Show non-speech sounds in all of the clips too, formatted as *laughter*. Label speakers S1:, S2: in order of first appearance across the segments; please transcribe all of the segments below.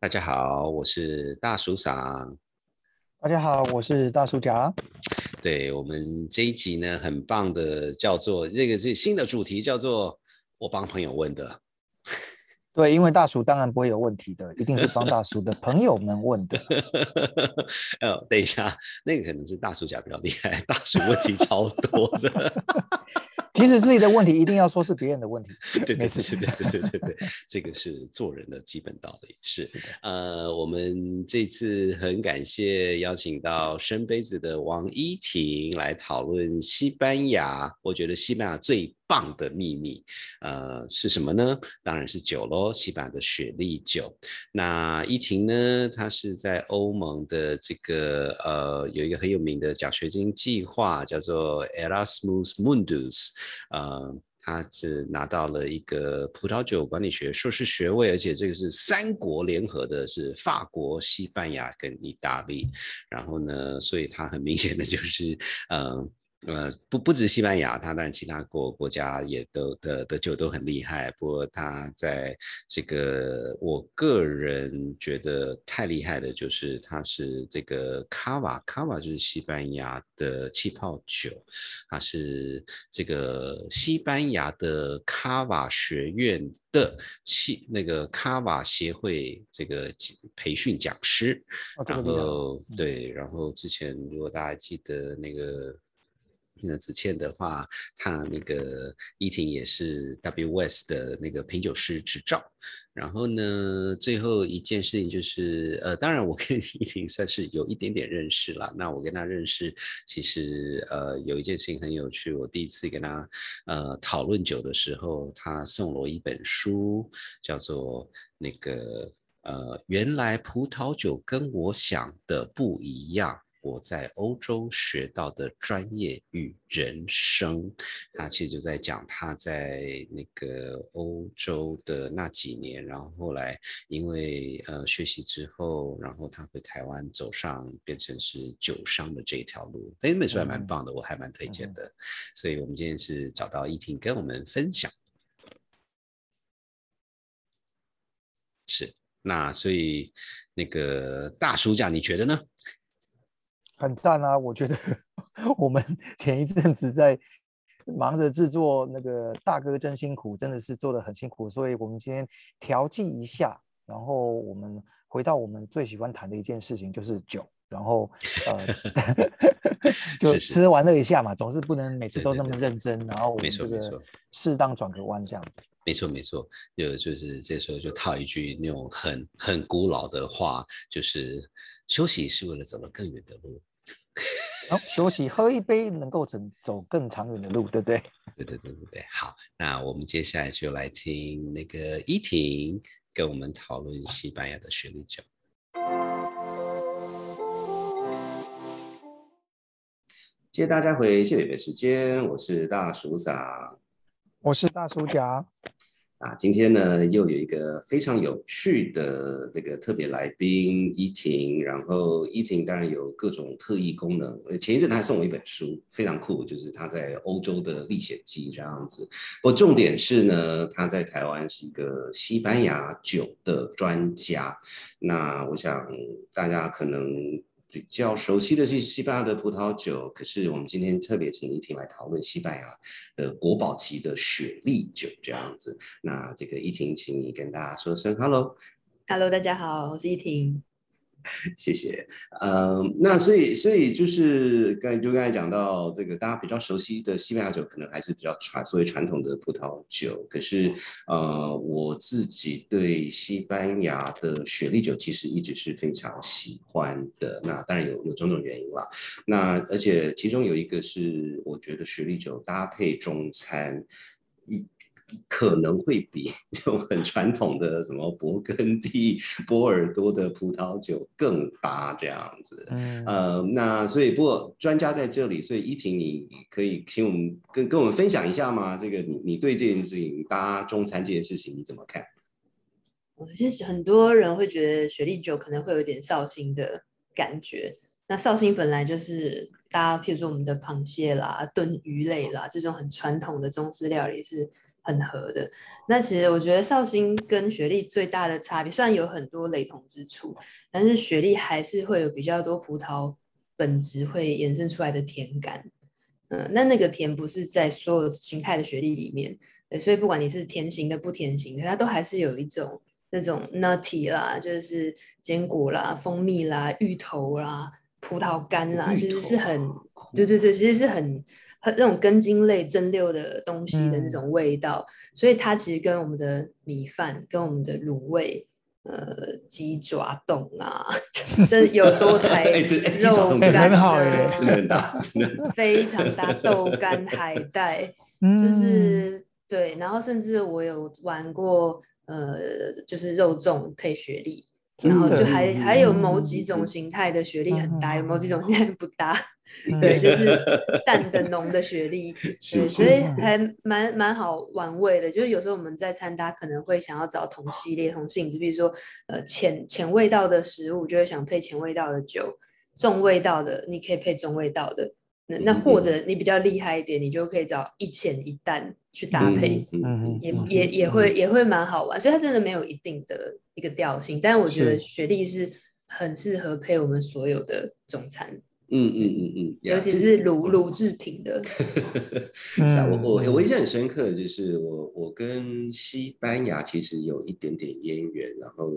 S1: 大家好，我是大叔桑。
S2: 大家好，我是大叔甲。
S1: 对我们这一集呢，很棒的，叫做这个是新的主题，叫做我帮朋友问的。
S2: 对，因为大叔当然不会有问题的，一定是帮大叔的朋友们问的。*laughs*
S1: 呃，等一下，那个可能是大叔甲比较厉害，大叔问题超多的。*laughs*
S2: 其实自己的问题一定要说是别人的问题 *laughs*
S1: 对对对对对对对对 *laughs* 这个是做人的基本道理是呃我们这次很感谢邀请到生杯子的王依婷来讨论西班牙我觉得西班牙最棒的秘密呃是什么呢？当然是酒喽西班牙的雪莉酒。那依婷呢？她是在欧盟的这个呃有一个很有名的奖学金计划叫做 erasmus Mundus 呃，他是拿到了一个葡萄酒管理学硕士学位，而且这个是三国联合的，是法国、西班牙跟意大利。然后呢，所以他很明显的就是，嗯。呃，不不止西班牙，他当然其他国国家也都的的酒都很厉害。不过他在这个，我个人觉得太厉害的，就是他是这个卡瓦，卡瓦就是西班牙的气泡酒，他是这个西班牙的卡瓦学院的气那个卡瓦协会这个培训讲师。然后对，然后之前如果大家记得那个。那子倩的话，她那个依婷也是 WOS 的那个品酒师执照。然后呢，最后一件事情就是，呃，当然我跟 *laughs* 依婷算是有一点点认识了。那我跟她认识，其实呃有一件事情很有趣。我第一次跟她呃讨论酒的时候，她送了我一本书，叫做那个呃原来葡萄酒跟我想的不一样。我在欧洲学到的专业与人生，他其实就在讲他在那个欧洲的那几年，然后后来因为呃学习之后，然后他回台湾走上变成是酒商的这一条路，那本书还蛮棒的，我还蛮推荐的。所以我们今天是找到依婷跟我们分享，是那所以那个大叔讲，你觉得呢？
S2: 很赞啊！我觉得 *laughs* 我们前一阵子在忙着制作那个大哥真辛苦，真的是做的很辛苦，所以我们今天调剂一下，然后我们回到我们最喜欢谈的一件事情，就是酒，然后呃，*laughs* 就吃玩乐一下嘛，总是不能每次都那么认真，然后我们这个适当转个弯这样子。
S1: 没错没错，就就是这时候就套一句那种很很古老的话，就是休息是为了走得更远的路。
S2: 好，休息，喝一杯，能够走走更长远的路，对不对？
S1: 对对对对对。好，那我们接下来就来听那个依婷跟我们讨论西班牙的雪莉酒。谢谢大家回谢北北时间，我是大叔嫂，
S2: 我是大叔甲。
S1: 啊，今天呢又有一个非常有趣的这个特别来宾依婷，然后依婷当然有各种特异功能。前一阵他还送我一本书，非常酷，就是他在欧洲的历险记这样子。不过重点是呢，他在台湾是一个西班牙酒的专家。那我想大家可能。比较熟悉的是西班牙的葡萄酒，可是我们今天特别请依婷来讨论西班牙的国宝级的雪莉酒这样子。那这个依婷，请你跟大家说声 hello，hello，
S3: 大家好，我是依婷。
S1: 谢谢，嗯，那所以所以就是刚就刚才讲到这个大家比较熟悉的西班牙酒，可能还是比较传所谓传统的葡萄酒。可是呃，我自己对西班牙的雪莉酒其实一直是非常喜欢的。那当然有有种种原因啦。那而且其中有一个是，我觉得雪莉酒搭配中餐。可能会比 *laughs* 就很传统的什么勃艮第、波尔多的葡萄酒更搭这样子。嗯，呃，那所以不过专家在这里，所以依婷，你可以请我们跟跟我们分享一下吗？这个你你对这件事情搭中餐这件事情你怎么看？
S3: 我其实很多人会觉得雪莉酒可能会有点绍兴的感觉。那绍兴本来就是大家譬如说我们的螃蟹啦、炖鱼类啦这种很传统的中式料理是。很合的。那其实我觉得绍兴跟雪莉最大的差别，虽然有很多雷同之处，但是雪莉还是会有比较多葡萄本质会衍生出来的甜感。嗯，那那个甜不是在所有形态的雪莉里面，对，所以不管你是甜型的不甜型的，它都还是有一种那种 nutty 啦，就是坚果啦、蜂蜜啦、芋头啦、葡萄干啦，其实是很，对对对，其实是很很那种根茎类蒸馏的东西的那种味道，所以它其实跟我们的米饭、跟我们的卤味。呃，鸡爪冻啊，这 *laughs* *laughs* 有多台肉干
S1: 的，
S3: 非常大豆干海带，*laughs* 就是对，然后甚至我有玩过，呃，就是肉粽配雪莉。然后就还还有某几种形态的雪莉很搭，有某几种形态不搭，*laughs* 对，就是淡的浓的雪莉，对，所以。还蛮蛮好玩味的。就是有时候我们在餐搭可能会想要找同系列同性质，比如说呃浅浅味道的食物，就会想配浅味道的酒；重味道的你可以配重味道的。那那或者你比较厉害一点，你就可以找一浅一淡去搭配，也也也会也会蛮好玩。所以它真的没有一定的一个调性，但我觉得学历是很适合配我们所有的中餐。
S1: 嗯嗯嗯嗯，
S3: 尤其是乳乳制品的。
S1: 是啊，我我我印象很深刻的就是我我跟西班牙其实有一点点渊源，然后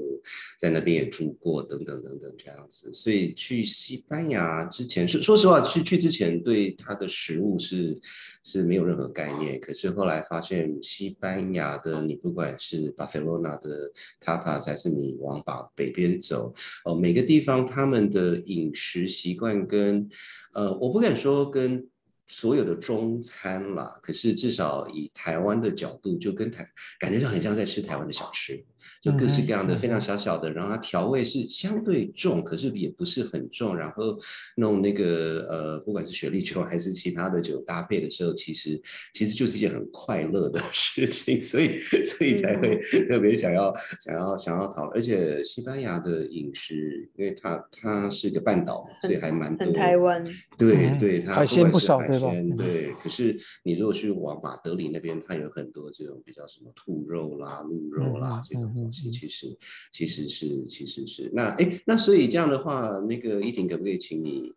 S1: 在那边也住过等等等等这样子，所以去西班牙之前说说实话，去去之前对它的食物是是没有任何概念，可是后来发现西班牙的你不管是巴塞罗那的 tapas 还是你往北北边走，哦每个地方他们的饮食习惯跟跟呃，我不敢说跟所有的中餐啦，可是至少以台湾的角度，就跟台感觉上很像在吃台湾的小吃。就各式各样的非常小小的，然后它调味是相对重，可是也不是很重。然后弄那个呃，不管是雪莉酒还是其他的酒搭配的时候，其实其实就是一件很快乐的 *laughs* 事情，所以所以才会 *laughs* 特别想要想要想要讨论。而且西班牙的饮食，因为它它是个半岛，所以还蛮多
S3: 台湾。
S1: 对对，它
S2: 海鲜不少，
S1: 对吧？对。可是你如果去往马德里那边，它有很多这种比较什么兔肉啦、鹿肉啦这种。其实，其实是，其实是那哎，那所以这样的话，那个依婷可不可以请你，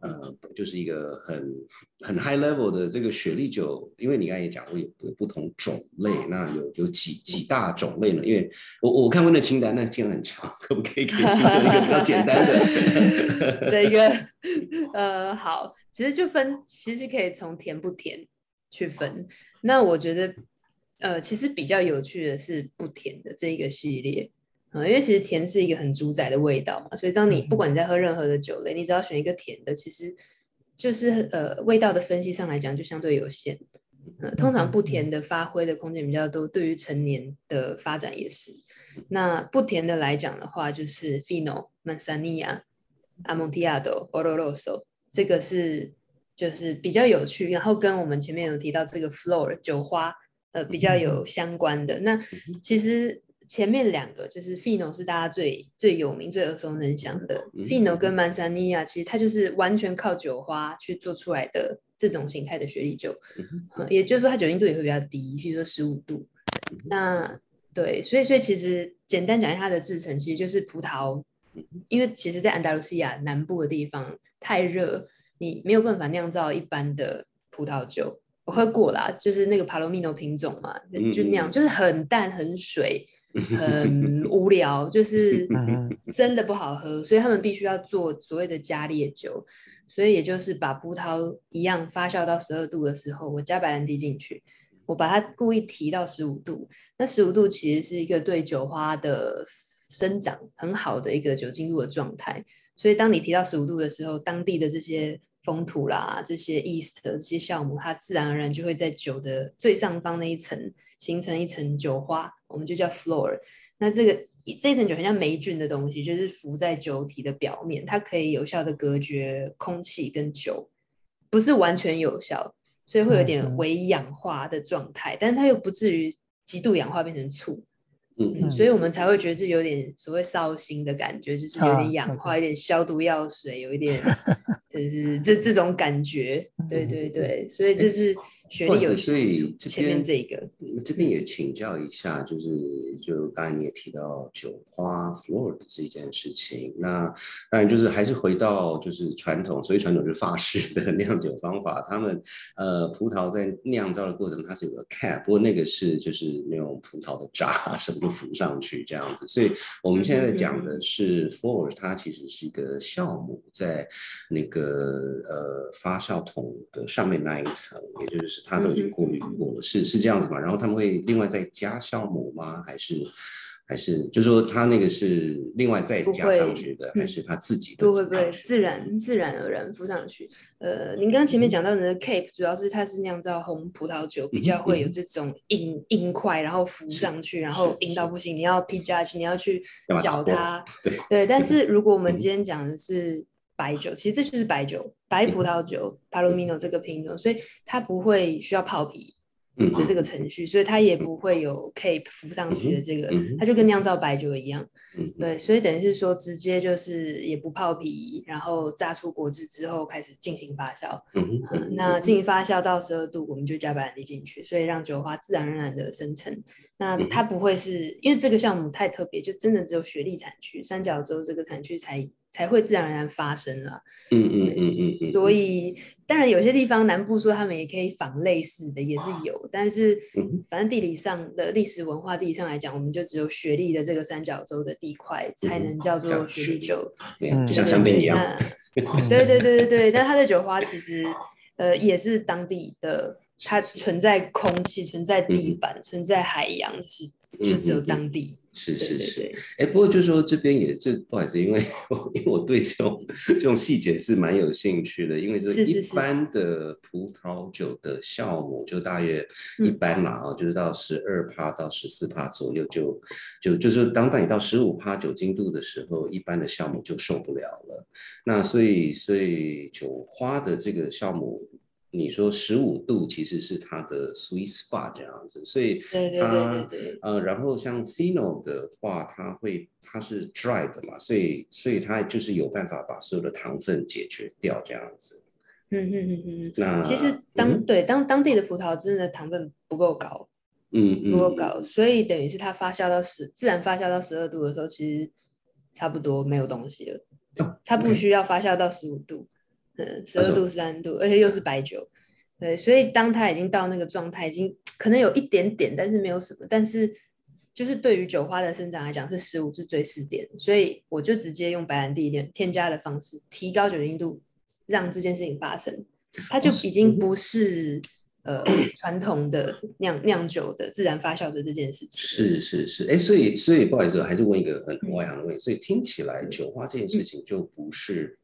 S1: 呃，就是一个很很 high level 的这个雪莉酒，因为你刚才也讲过有有不同种类，那有有几几大种类呢？因为我我看过那清单，那清单很长，可不可以给听众一个比较简单的？*laughs*
S3: 这个呃，好，其实就分，其实可以从甜不甜去分。那我觉得。呃，其实比较有趣的是不甜的这一个系列，啊，因为其实甜是一个很主宰的味道嘛，所以当你不管你在喝任何的酒类，你只要选一个甜的，其实就是呃味道的分析上来讲就相对有限，呃，通常不甜的发挥的空间比较多，对于成年的发展也是。那不甜的来讲的话，就是 Fino、Manzanilla、Amontillado、Oloroso，这个是就是比较有趣，然后跟我们前面有提到这个 Floor 酒花。呃，比较有相关的。那其实前面两个就是 Fino 是大家最最有名、最耳熟能详的 Fino 跟曼萨尼亚，其实它就是完全靠酒花去做出来的这种形态的雪莉酒，也就是说它酒精度也会比较低，比如说十五度。那对，所以所以其实简单讲一下它的制成，其实就是葡萄，因为其实在安达卢西亚南部的地方太热，你没有办法酿造一般的葡萄酒。我喝过啦，就是那个帕罗米诺品种嘛，就那样，就是很淡、很水、*laughs* 很无聊，就 *laughs* 是真的不好喝，所以他们必须要做所谓的加烈酒，所以也就是把葡萄一样发酵到十二度的时候，我加白兰地进去，我把它故意提到十五度，那十五度其实是一个对酒花的生长很好的一个酒精度的状态，所以当你提到十五度的时候，当地的这些。风土啦，这些 East 的这些酵母，它自然而然就会在酒的最上方那一层形成一层酒花，我们就叫 floor。那这个这一层酒很像霉菌的东西，就是浮在酒体的表面，它可以有效的隔绝空气跟酒，不是完全有效，所以会有点微氧化的状态，但是它又不至于极度氧化变成醋。嗯，所以我们才会觉得这有点所谓烧心的感觉，就是有点氧化，有点消毒药水，有一点 *laughs* 就是这这种感觉。对对对，所以这是学历有
S1: 所以
S3: 前面这一个，
S1: 这边也请教一下，就是就刚才你也提到酒花 floor 的这件事情，那当然就是还是回到就是传统，所以传统就是法式的 *laughs* 酿酒方法，他们呃葡萄在酿造的过程它是有个 cap，不过那个是就是那种葡萄的渣什么就浮上去这样子，所以我们现在讲的是 floor，它其实是一个酵母在那个呃发酵桶的上面那一层，也就是它都已经过滤过了，是是这样子吗？然后他们会另外再加酵母吗？还是还是就是说它那个是另外再加上去的，还是它自己
S3: 不会不会自然自然而然浮上去？呃，您刚刚前面讲到的 cape，主要是它是酿造红葡萄酒，比较会有这种硬硬块，然后浮上去，然后硬到不行，你要 p judge，你要去搅它，
S1: 对
S3: 对。但是如果我们今天讲的是白酒，其实这就是白酒，白葡萄酒 Palomino 这个品种，所以它不会需要泡皮。的这个程序，所以它也不会有 cape 浮上去的这个，它就跟酿造白酒一样，对，所以等于是说直接就是也不泡皮，然后榨出果汁之后开始进行发酵，嗯那进行发酵到十二度，我们就加白兰地进去，所以让酒花自然而然的生成。那它不会是因为这个项目太特别，就真的只有雪莉产区三角洲这个产区才。才会自然而然发生了，
S1: 嗯嗯嗯嗯嗯，
S3: 所以当然有些地方南部说他们也可以仿类似的也是有，但是反正地理上的历史文化地理上来讲，我们就只有雪莉的这个三角洲的地块才能叫做雪莉酒，
S1: 就像香槟一样，
S3: 对对对对对，但它的酒花其实呃也是当地的，它存在空气，存在地板，存在海洋，是就只有当地。
S1: 是是是，哎，不过就是说这边也这不好意思，因为我因为我对这种这种细节是蛮有兴趣的，因为这一般的葡萄酒的酵母就大约一般嘛啊，就是到十二帕到十四帕左右就就就是当当你到十五帕酒精度的时候，一般的酵母就受不了了。那所以所以酒花的这个酵母。你说十五度其实是它的 sweet spot 这样子，所以它呃，然后像 fino 的话，它会它是 dry 的嘛，所以所以它就是有办法把所有的糖分解决掉这样子。
S3: 嗯嗯嗯嗯。那其实当对当当地的葡萄真的糖分不够高，
S1: 嗯嗯，
S3: 不够高，所以等于是它发酵到十自然发酵到十二度的时候，其实差不多没有东西了。它不需要发酵到十五度。嗯，十二度、十三度，而且又是白酒，对，所以当它已经到那个状态，已经可能有一点点，但是没有什么，但是就是对于酒花的生长来讲，是十五是最适点，所以我就直接用白兰地添添加的方式，提高酒精度，让这件事情发生，它就已经不是呃传统的酿酿酒的自然发酵的这件事情。
S1: 是是是，哎，所以所以不好意思，还是问一个很外行的问题，所以听起来酒花这件事情就不是。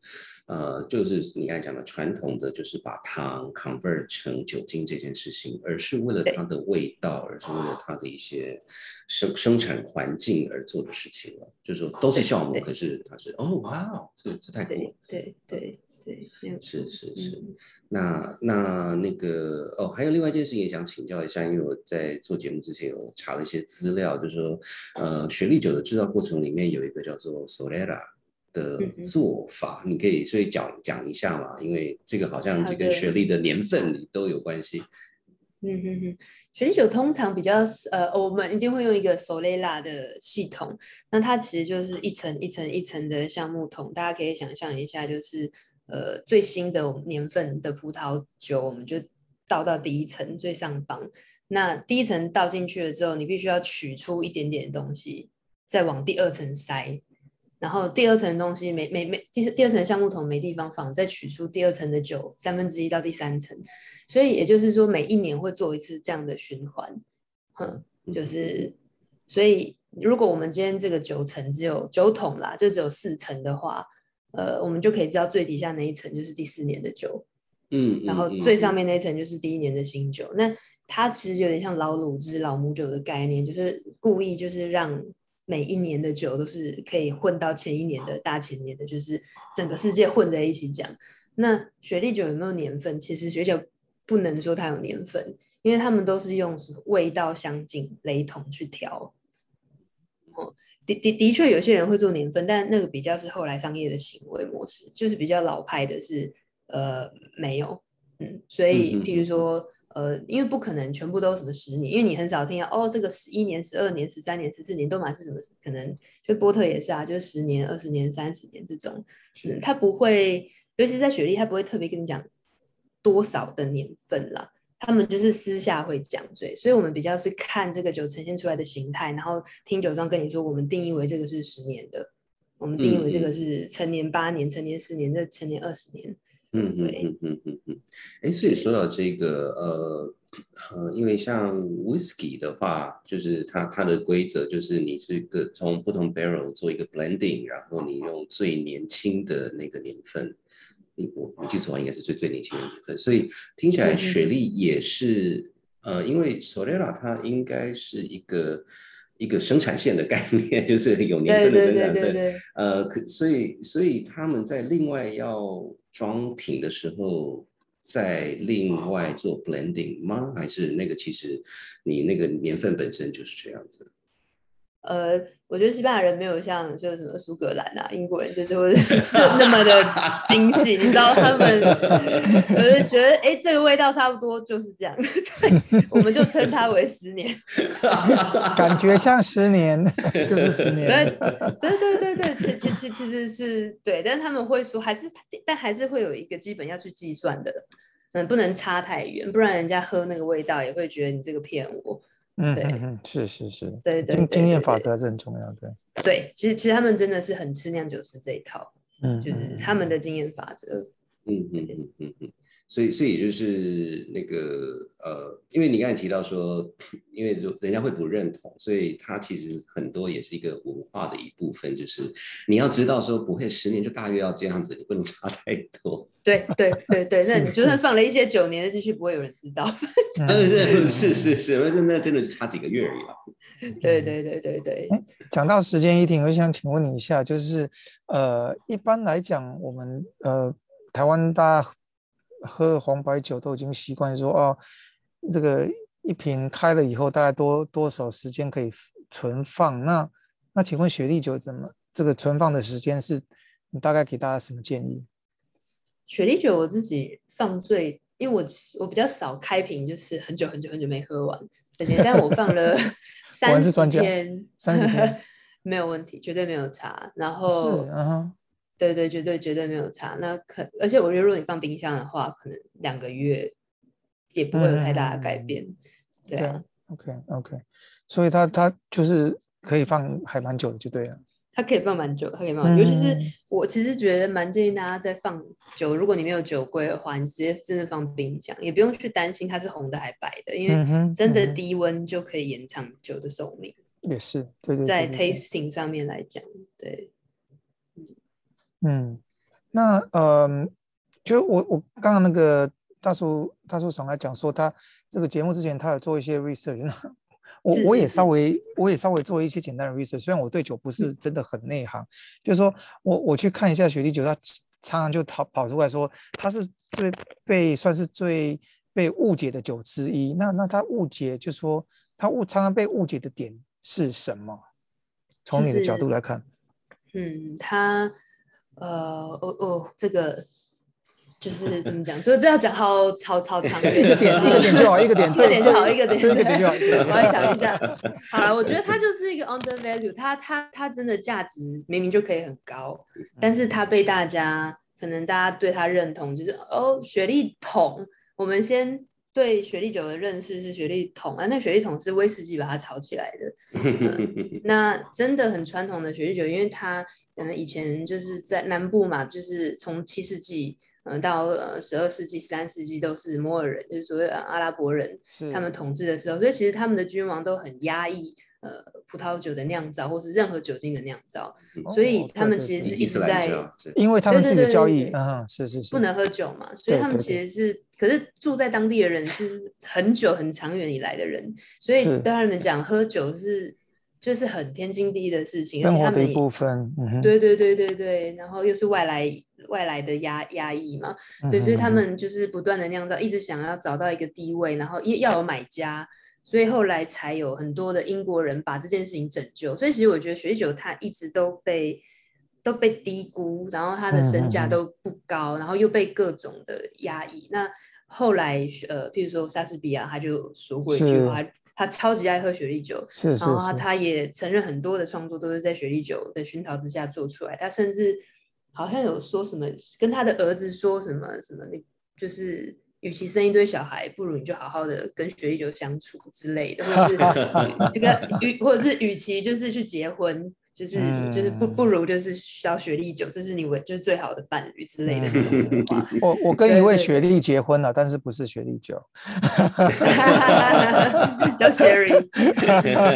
S1: 呃，就是你刚才讲的传统的，就是把糖 convert 成酒精这件事情，而是为了它的味道，而是为了它的一些生生产环境而做的事情了。就是说都是酵母，可是它是哦，哇哦，这这太酷了。
S3: 对对对，
S1: 是是是。那那那个哦，还有另外一件事情也想请教一下，因为我在做节目之前有查了一些资料，就是说呃，雪莉酒的制造过程里面有一个叫做 Solera。的做法，你可以所以讲讲一下嘛，因为这个好像这跟学历的年份都有关系。
S3: 嗯哼哼，雪莉酒通常比较呃，我们一定会用一个 Solera 的系统，那它其实就是一层一层一层的橡木桶，大家可以想象一下，就是呃最新的年份的葡萄酒，我们就倒到第一层最上方，那第一层倒进去了之后，你必须要取出一点点东西，再往第二层塞。然后第二层东西没没没第第二层橡木桶没地方放，再取出第二层的酒三分之一到第三层，所以也就是说每一年会做一次这样的循环，哼，就是所以如果我们今天这个酒层只有酒桶啦，就只有四层的话，呃，我们就可以知道最底下那一层就是第四年的酒，
S1: 嗯，
S3: 然后最上面那一层就是第一年的新酒，那它其实有点像老卤汁、老母酒的概念，就是故意就是让。每一年的酒都是可以混到前一年的大前年的，就是整个世界混在一起讲。那雪莉酒有没有年份？其实雪酒不能说它有年份，因为他们都是用味道相近、雷同去调。哦，的的的确有些人会做年份，但那个比较是后来商业的行为模式，就是比较老派的是呃没有。嗯，所以譬如说，呃，因为不可能全部都什么十年，因为你很少听到哦，这个十一年、十二年、十三年、十四年都满是什么？可能就波特也是啊，就是十年、二十年、三十年这种，
S1: 是
S3: 嗯，他不会，尤其是在雪莉，他不会特别跟你讲多少的年份啦。他们就是私下会讲，所以，所以我们比较是看这个酒呈现出来的形态，然后听酒庄跟你说，我们定义为这个是十年的，我们定义为这
S1: 嗯
S3: 个是成年八年、成年十年、这成年二十年。
S1: 嗯嗯嗯嗯嗯嗯，哎，所以说到这个呃呃，因为像 whisky 的话，就是它它的规则就是你是个从不同 barrel 做一个 blending，然后你用最年轻的那个年份，你我我记错应该是最最年轻的年份，所以听起来雪莉也是呃，因为 Solera 它应该是一个。一个生产线的概念，*laughs* 就是有年份的生产份，
S3: 对
S1: 呃，可所以所以他们在另外要装瓶的时候，再另外做 blending 吗？还是那个其实你那个年份本身就是这样子？
S3: 呃，我觉得西班牙人没有像就什么苏格兰啊、英国人就是会 *laughs* 那么的精细，你知道他们，我就觉得哎，这个味道差不多就是这样，*laughs* 对，我们就称它为十年。*laughs*
S2: 感觉像十年，就是十年。
S3: 对对对对，其其其其实是对，但是他们会说还是，但还是会有一个基本要去计算的，嗯，不能差太远，不然人家喝那个味道也会觉得你这个骗我。对
S2: 嗯嗯嗯，是是是，
S3: 对对
S2: 经经验法则还是很重要的。
S3: 对，其实其实他们真的是很吃酿酒师这一套，
S2: 嗯，
S3: 就是
S2: 嗯
S3: 他们的经验法则。
S1: 嗯嗯嗯嗯嗯，所以所以也就是那个呃，因为你刚才提到说，*clears throat* 因为就人家会不认同，所以它其实很多也是一个文化的一部分，就是你要知道说不会十年就大约要这样子，你不能差太多。
S3: 对对对对，那你就算放了一些九年的进去，不会有人知道。
S1: 是是是是，那那真的是差几个月而已了。
S3: 对对对对对，
S2: 讲到时间一停，我想请问你一下，就是呃，一般来讲，我们呃台湾大家喝黄白酒都已经习惯说哦，这个一瓶开了以后大概多多少时间可以存放？那那请问雪莉酒怎么这个存放的时间是？你大概给大家什么建议？
S3: 雪莉酒我自己放最，因为我我比较少开瓶，就是很久很久很久没喝完，而且但我放了 *laughs* 三十
S2: 天，三十
S3: 天没有问题，绝对没有差。然
S2: 是，
S3: 后
S2: 嗯哼，
S3: 对对，绝对绝对没有差。那可而且我觉得，如果你放冰箱的话，可能两个月也不会有太大的改
S2: 嗯
S3: 变。对
S2: 对
S3: 啊
S2: ，，OK OK，所以它它就是可以放还蛮久的，就对了。
S3: 它可以放蛮久，它可以放蛮久。尤其是
S2: 嗯
S3: 我其实觉得蛮建议大家在放酒，如果你没有酒柜的话，你直接真的放冰箱，也不用去担心它是红的还白的，因为真的低温就可以延长酒的寿命。
S2: 也是，对对
S3: 在
S2: 对对对
S3: tasting 上面来讲，对，
S2: 嗯，那呃，就我我刚刚那个大叔大叔上来讲说，他这个节目之前他有做一些 research，那 *laughs* 我
S3: 是是
S2: 我也稍微我也稍微做一些简单的 research，虽然我对酒不
S3: 嗯
S2: 是真的很内行，就是说我我去看一下雪莉酒，他常常就跑跑出来说他是最被算是最被误解的酒之一。那那他误解就说他误常常被误解的点是什么？从你的角度来看，
S3: 嗯，它呃，哦哦，这个就是怎么讲？这这要讲好超超长的
S2: 一个点 *laughs* 一个点就好，一个点
S3: 一个点就好，一个点
S2: 一个点就好。
S3: 我要想一下。好了，我觉得它就是一个 under value，它它它真的价值明明就可以很高，但是它被大家可能大家对它认同就是哦，雪莉桶。我们先对雪莉酒的认识是雪莉桶啊，那雪莉桶是威士忌把它炒起来的。*laughs* 嗯那真的很传统的雪莉酒，因为它可能以前就是在南部嘛，就是从七世纪。嗯、呃，到呃十二世纪、十三世纪都是摩尔人，就是所谓的阿拉伯人，他们统治的时候，所以其实他们的君王都很压抑呃葡萄酒的酿造，或是任何酒精的酿造，所以
S2: 哦
S3: 他们其实是一直在
S2: 因为他们
S3: 对
S2: 自己的教义，
S3: 对对对
S2: 嗯，是是是，
S3: 不能喝酒嘛，所以他们
S2: 对对对
S3: 其实是，可是住在当地的人是很久很长远以来的人，所以
S2: 是
S3: 对他们讲喝酒是就是很天经地义的事情，而
S2: 生活的一部分，
S3: 对对对对对，然后又是外来外来的压压抑嘛，对，所以他们就是不断的酿造，一直想要找到一个地位，然后也要有买家，所以后来才有很多的英国人把这件事情拯救。所以其实我觉得雪酒它一直都被都被低估，然后他的身价都不高，然后又被各种的压抑。那后来呃，譬如说莎士比亚，他就说过一句话，他超级爱喝雪莉酒，
S2: 是是，
S3: 然后他也承认很多的创作都是在雪莉酒的熏陶之下做出来。他甚至好像有说什么，跟他的儿子说什么什么，你就是。与其生一堆小孩，不如你就好好的跟雪莉酒相处之类的，或者是 *laughs* 这个与或者是与其就是去结婚，就是就是不不如就是找雪莉酒，这是你为就是最好的伴侣之类的这种话。*laughs*
S2: 我我跟一位雪莉结婚了，但是不是雪莉酒，
S3: 叫 Sherry。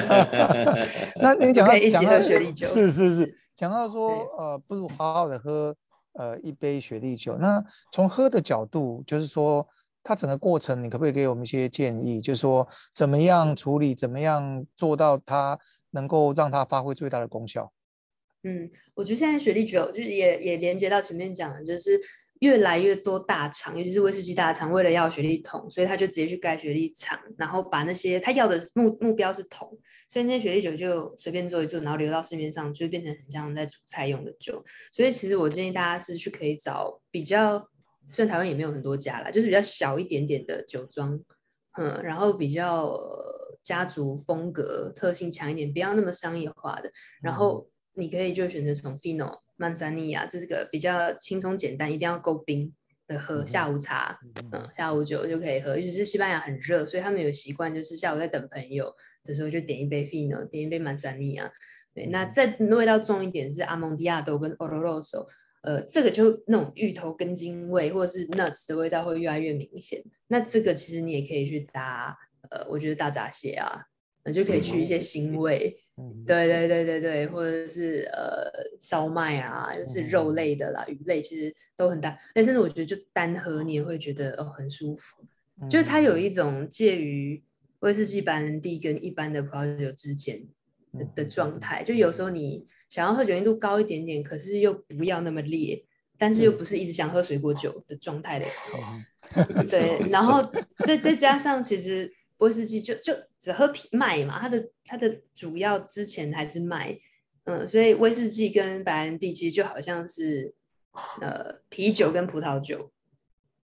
S3: *laughs*
S2: 那你讲到
S3: 一起喝雪莉酒，
S2: 是是是，讲到说呃，不如好好的喝。呃，一杯雪莉酒。那从喝的角度，就是说，它整个过程，你可不可以给我们一些建议？就是说，怎么样处理，怎么样做到它能够让它发挥最大的功效？
S3: 嗯，我觉得现在雪莉酒就是也也连接到前面讲的，就是。越来越多大厂，尤其是威士忌大厂，为了要雪莉桶，所以他就直接去盖雪莉厂，然后把那些他要的目目标是桶，所以那些雪莉酒就随便做一做，然后流到市面上，就变成很像在煮菜用的酒。所以其实我建议大家是去可以找比较，虽然台湾也没有很多家啦，就是比较小一点点的酒庄，嗯，然后比较家族风格特性强一点，不要那么商业化的，然后你可以就选择从 Fino。曼萨尼亚，这是个比较轻松简单，一定要够冰的喝下午茶，嗯，下午酒就可以喝。尤其是西班牙很热，所以他们有习惯，就是下午在等朋友的时候就点一杯 Fino，点一杯曼萨尼亚。对，那再味道重一点是阿蒙迪亚多跟 Oloroso，呃，这个就那种芋头根茎味或者是 nuts 的味道会越来越明显。那这个其实你也可以去搭，呃，我觉得大闸蟹啊。那就可以去一些腥味，对对对对对，或者是呃烧麦啊，就是肉类的啦，鱼类其实都很大。但甚至我觉得就单喝你也会觉得哦很舒服，就是它有一种介于威士忌白兰地跟一般的葡萄酒之间的的状态。就有时候你想要喝酒精度高一点点，可是又不要那么烈，但是又不是一直想喝水果酒的状态的时候，对。然后再再加上其实。威士忌就就只喝啤麦嘛，它的它的主要之前还是麦，嗯，所以威士忌跟白兰地其实就好像是呃啤酒跟葡萄酒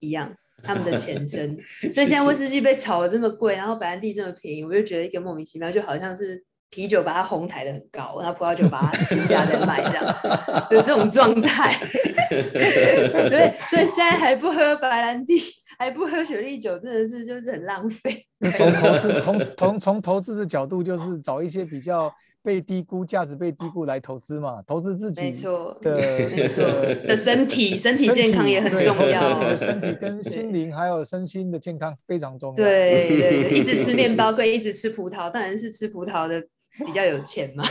S3: 一样，他们的前身。*laughs* 所以现在威士忌被炒的这么贵，然后白兰地这么便宜，我就觉得一个莫名其妙，就好像是啤酒把它哄抬的很高，然后葡萄酒把它减价在卖这样的这种状态。*laughs* 对，所以现在还不喝白兰地。还不喝雪莉酒，真的是就是很浪费。*laughs*
S2: 从投资从从从投资的角度，就是找一些比较被低估、价值被低估来投资嘛，投资自己
S3: 没错
S2: 的
S3: 身体，身体健康也很重要。
S2: 自己的身体跟心灵还有身心的健康非常重要。
S3: 对对对，一直吃面包 *laughs* 跟一直吃葡萄，当然是吃葡萄的。比较有钱嘛，*laughs*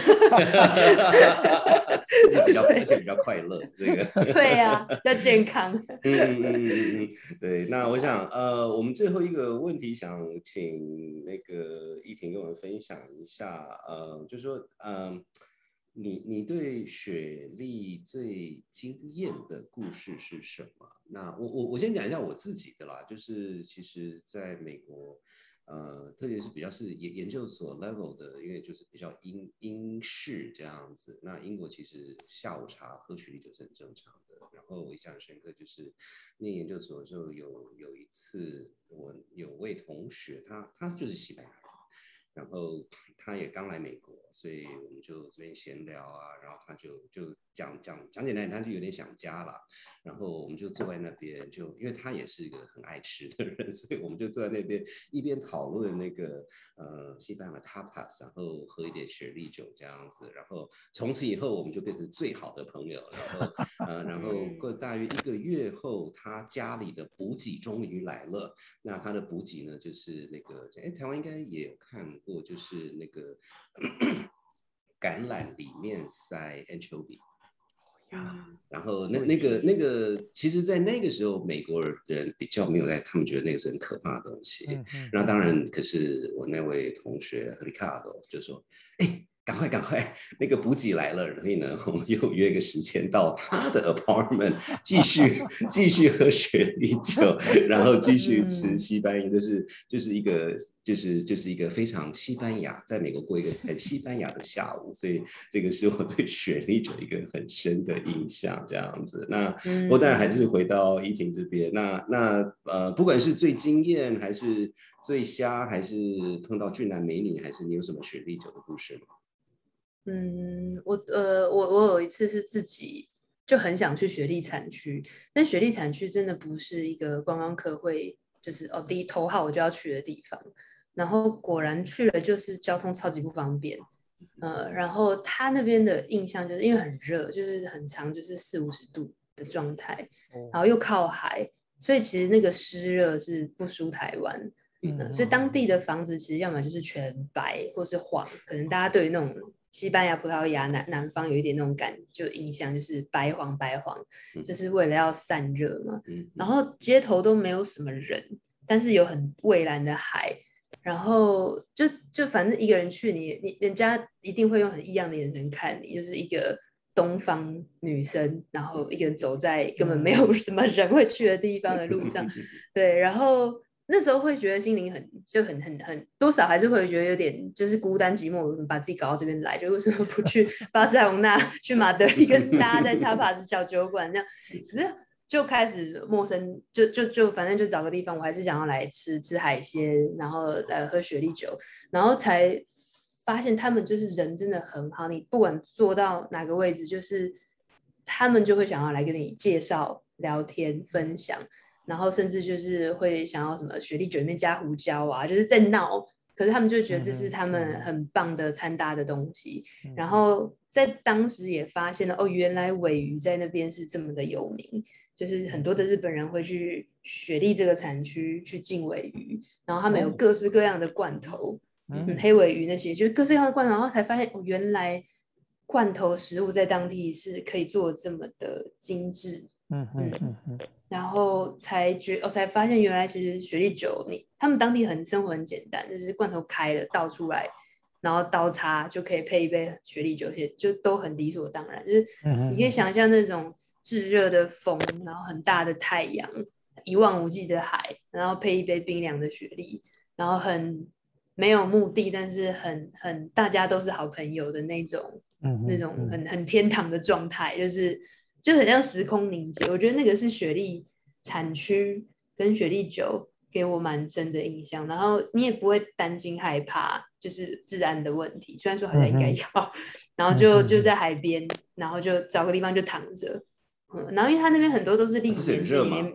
S1: 比较而且比较快乐，这个 *laughs*
S3: 对呀，比较健康。*laughs*
S1: 嗯嗯嗯嗯，对。那我想，呃，我们最后一个问题，想请那个依婷跟我们分享一下，呃，就说，嗯，你你对雪莉最惊艳的故事是什么？那我我我先讲一下我自己的啦，就是其实在美国。呃，特别是比较是研研究所 level 的，因为就是比较英英式这样子。那英国其实下午茶喝雪莉酒是很正常的。然后我印象深刻就是念研究所的时候，有有一次我有位同学，他他就是西班牙人，然后他也刚来美国，所以我们就这边闲聊啊，然后他就就。讲讲讲简单，他就有点想家了。然后我们就坐在那边，就因为他也是一个很爱吃的人，*laughs* 所以我们就坐在那边一边讨论那个呃西班牙的 tapas，然后喝一点雪莉酒这样子。然后从此以后，我们就变成最好的朋友。然后呃，然后过大约一个月后，他家里的补给终于来了。那他的补给呢，就是那个哎，台湾应该也有看过，就是那个 *coughs* 橄榄里面塞 anchovy。然后那那个那个，其实，在那个时候，美国人比较没有在，他们觉得那个是很可怕的东西。那当然，可是我那位同学 Ricardo 就说：“哎，赶快赶快，*laughs* 那个补给来了，所以呢，我们又约个时间到他的 apartment 继续 *laughs* 继续喝雪莉酒，*laughs* 然后继续吃西班牙，就是就是一个就是就是一个非常西班牙，在美国过一个很西班牙的下午，所以这个是我对雪莉酒一个很深的印象，这样子。那我当然还是回到依婷这边，那那呃，不管是最惊艳，还是最瞎，还是碰到俊男美女，还是你有什么雪莉酒的故事吗？
S3: 嗯，我呃，我我有一次是自己就很想去雪莉产区，但雪莉产区真的不是一个观光客会就是哦第一头号我就要去的地方，然后果然去了就是交通超级不方便，呃，然后他那边的印象就是因为很热，就是很长就是四五十度的状态，然后又靠海，所以其实那个湿热是不输台湾，嗯，所以当地的房子其实要么就是全白或是黄，可能大家对于那种。西班牙、葡萄牙南南方有一点那种感，就印象就是白黄白黄，就是为了要散热嘛。然后街头都没有什么人，但是有很蔚蓝的海。然后就就反正一个人去，你你人家一定会用很异样的眼神看你，就是一个东方女生，然后一个人走在根本没有什么人会去的地方的路上，*laughs* 对，然后。那时候会觉得心灵很就很很很多少还是会觉得有点就是孤单寂寞，为什么把自己搞到这边来？就为什么不去 *laughs* 巴塞隆纳、去马德里跟大家在塔帕斯小酒馆那样？*laughs* 可是就开始陌生，就就就反正就找个地方，我还是想要来吃吃海鲜，然后呃喝雪莉酒，然后才发现他们就是人真的很好，你不管坐到哪个位置，就是他们就会想要来跟你介绍、聊天、分享。然后甚至就是会想要什么雪莉卷面加胡椒啊，就是在闹。可是他们就觉得这是他们很棒的餐搭的东西。然后在当时也发现了，哦，原来尾鱼在那边是这么的有名，就是很多的日本人会去雪莉这个产区去进尾鱼，然后他们有各式各样的罐头，嗯，黑尾鱼那些，就是各式各样的罐头，然后才发现哦，原来罐头食物在当地是可以做这么的精致。嗯嗯嗯嗯。然后才觉，我才发现原来其实雪莉酒，你他们当地很生活很简单，就是罐头开了倒出来，然后刀叉就可以配一杯雪莉酒，些就都很理所当然。就是你可以想象那种炙热的风，然后很大的太阳，一望无际的海，然后配一杯冰凉的雪莉，然后很没有目的，但是很很大家都是好朋友的那种，那种很很天堂的状态，就是。就很像时空凝结，我觉得那个是雪莉产区跟雪莉酒给我蛮深的印象。然后你也不会担心害怕，就是治安的问题，虽然说好像应该要。然后就就在海边，然后就找个地方就躺着。嗯，然后因为他那边很多都是立
S1: 间，
S3: 里面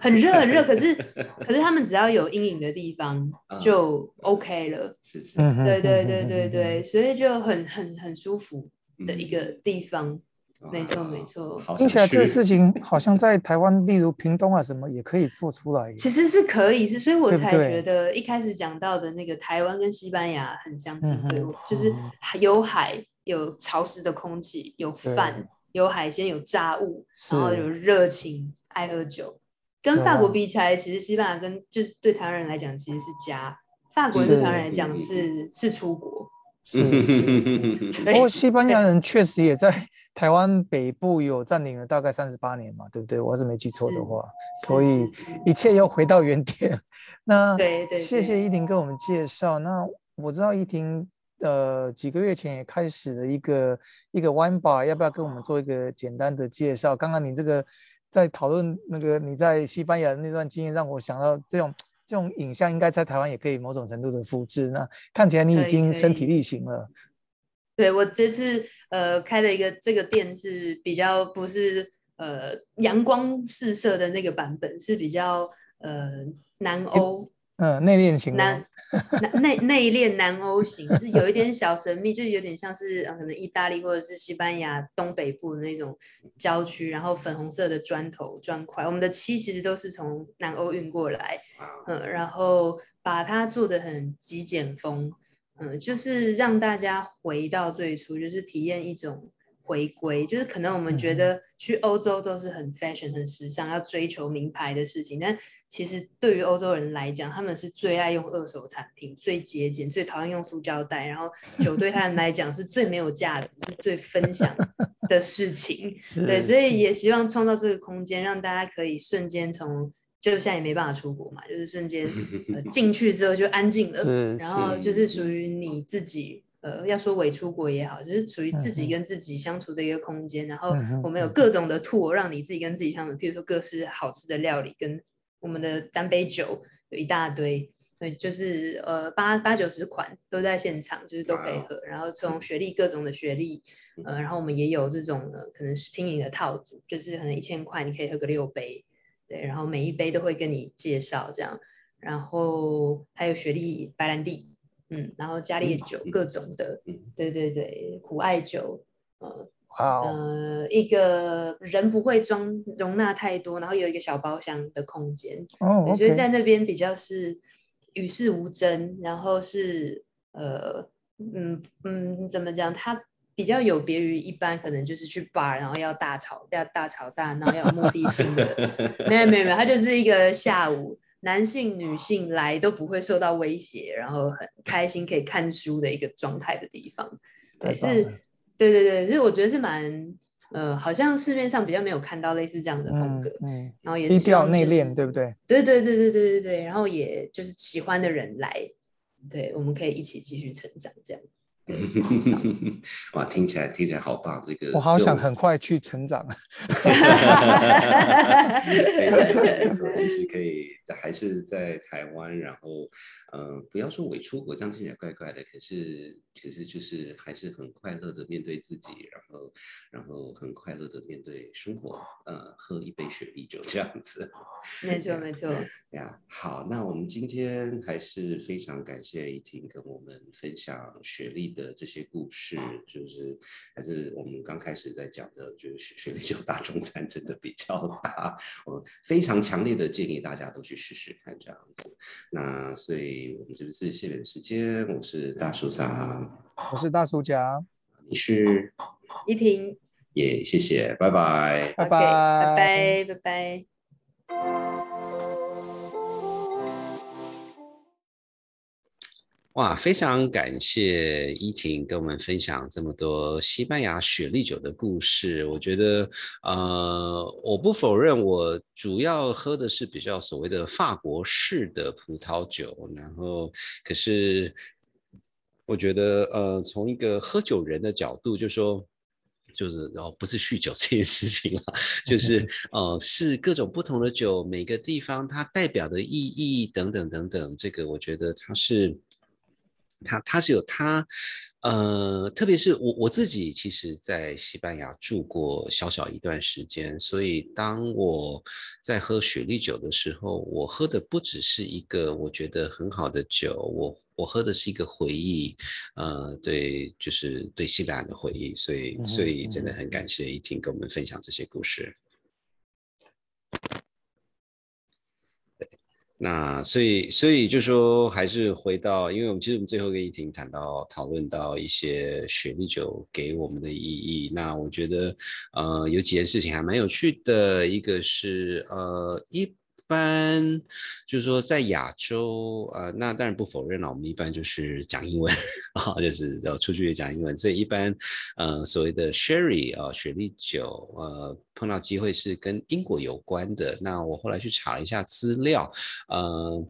S3: 很热很热，可是 *laughs* 可是他们只要有阴影的地方就 OK 了。
S1: 是是，
S3: 对对对对对，所以就很很很舒服的一个地方。没错没错，
S2: 听起来这个事情好像在台湾，例如屏东啊什么也可以做出来。
S3: 其实是可以，是所以我才觉得一开始讲到的那个台湾跟西班牙很相近，对，就是有海，有潮湿的空气，有饭，有海鲜，有炸物，然后有热情，爱喝酒。跟法国比起来，其实西班牙跟就是对台湾人来讲其实是家，法国人对台湾人来讲是是出国。
S2: 是，*laughs* 不过西班牙人确实也在 *laughs* 台湾北部有占领了大概三十八年嘛，对不对？我要是没记错的话，所以一切又回到原点。那
S3: 对对，
S2: 谢谢依婷跟我们介绍。那我知道依婷呃几个月前也开始了一个一个 wine bar，要不要跟我们做一个简单的介绍？刚刚你这个在讨论那个你在西班牙的那段经验，让我想到这种。这种影像应该在台湾也可以某种程度的复制。那看起来你已经身体力行了。
S3: 对我这次呃开的一个这个店是比较不是呃阳光四射的那个版本，是比较呃南欧。
S2: 嗯，内敛型
S3: 南内内敛南欧型，是有一点 *laughs* 小神秘，就有点像是呃可能意大利或者是西班牙东北部的那种郊区，然后粉红色的砖头砖块，我们的漆其实都是从南欧运过来，嗯，然后把它做的很极简风，嗯，就是让大家回到最初，就是体验一种。回归，就是可能我们觉得去欧洲都是很 fashion、很时尚，要追求名牌的事情，但其实对于欧洲人来讲，他们是最爱用二手产品，最节俭，最讨厌用塑胶袋，然后酒对他们来讲是最没有价值，是最分享的事情。*laughs* 对，所以也希望创造这个空间，让大家可以瞬间从。就现在也没办法出国嘛，就是瞬间进去之后就安静了，然后就是属于你自己，呃，要说伪出国也好，就是属于自己跟自己相处的一个空间。然后我们有各种的 tour 让你自己跟自己相处，比如说各式好吃的料理，跟我们的单杯酒有一大堆，对，就是呃八八九十款都在现场，就是都可以喝。然后从学历各种的学历，呃，然后我们也有这种呃可能是拼饮的套组，就是可能一千块你可以喝个六杯。对，然后每一杯都会跟你介绍这样，然后还有雪莉白兰地，嗯，然后加烈酒各种的，对对对，苦艾酒，呃，呃，一个人不会装容纳太多，然后有一个小包厢的空间，哦，所以在那边比较是与世无争，然后是呃，嗯嗯，怎么讲，它。比较有别于一般，可能就是去 bar，然后要大吵，要大吵大闹，要有目的性的。*laughs* 没有没有没有，它就是一个下午，男性女性来都不会受到威胁，然后很开心可以看书的一个状态的地方。对，是，对对对，其实我觉得是蛮，呃，好像市面上比较没有看到类似这样的风格。嗯。然后也
S2: 低调内敛，对不对？
S3: 对对对对对对对。然后也就是喜欢的人来，对，我们可以一起继续成长，这样。*laughs*
S1: 哇，听起来听起来好棒！这个
S2: 我好想很快去成长。
S1: 没错没错没错，就是可以在还是在台湾，然后嗯，不要说伪出国，这样听起来怪怪的。可是其实就是还是很快乐的面对自己，然后然后很快乐的面对生活。呃，喝一杯雪碧酒这样子。
S3: 没错没错。
S1: 呀，好，那我们今天还是非常感谢怡婷跟我们分享雪莉。的这些故事，就是还是我们刚开始在讲的，就是雪莉酒大众餐真的比较大，我非常强烈的建议大家都去试试看这样子。那所以我们这次谢谢时间，我是大叔桑，
S2: 我是大叔甲，
S1: 你是
S3: 依婷，
S1: 也谢谢，拜拜，
S2: 拜拜，
S3: 拜拜，拜拜。
S1: 哇，非常感谢依婷跟我们分享这么多西班牙雪莉酒的故事。我觉得，呃，我不否认，我主要喝的是比较所谓的法国式的葡萄酒。然后，可是我觉得，呃，从一个喝酒人的角度，就说，就是然哦，不是酗酒这件事情啊，就 *laughs* 是呃，是各种不同的酒，每个地方它代表的意义等等等等。这个我觉得它是。它它是有他，呃，特别是我我自己，其实在西班牙住过小小一段时间，所以当我在喝雪莉酒的时候，我喝的不只是一个我觉得很好的酒，我我喝的是一个回忆，呃，对，就是对西班牙的回忆，所以所以真的很感谢一婷跟我们分享这些故事。那所以，所以就说还是回到，因为我们其实我们最后跟怡婷谈到讨论到一些雪莉酒给我们的意义。那我觉得，呃，有几件事情还蛮有趣的，一个是呃一。一般就是说，在亚洲，呃，那当然不否认了。我们一般就是讲英文啊，就是要出去讲英文。所以一般，呃，所谓的 sherry 啊，雪莉酒，呃，碰到机会是跟英国有关的。那我后来去查了一下资料，呃。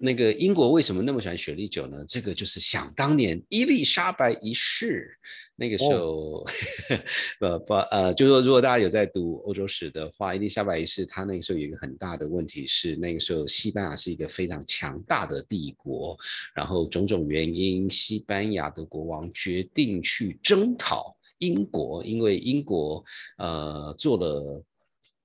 S1: 那个英国为什么那么喜欢雪莉酒呢？这个就是想当年伊丽莎白一世那个时候，*laughs* 呃不呃，就说如果大家有在读欧洲史的话，伊丽莎白一世她那个时候有一个很大的问题是，那个时候西班牙是一个非常强大的帝国，然后种种原因，西班牙的国王决定去征讨英国，因为英国呃做了。